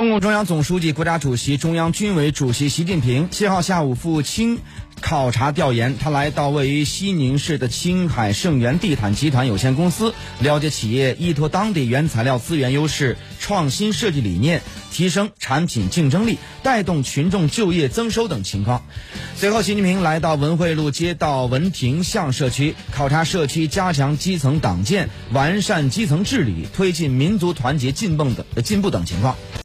中共中央总书记、国家主席、中央军委主席习近平七号下午赴青考察调研。他来到位于西宁市的青海盛源地毯集团有限公司，了解企业依托当地原材料资源优势、创新设计理念，提升产品竞争力，带动群众就业增收等情况。随后，习近平来到文汇路街道文亭巷社区，考察社区加强基层党建、完善基层治理、推进民族团结进步等进步等情况。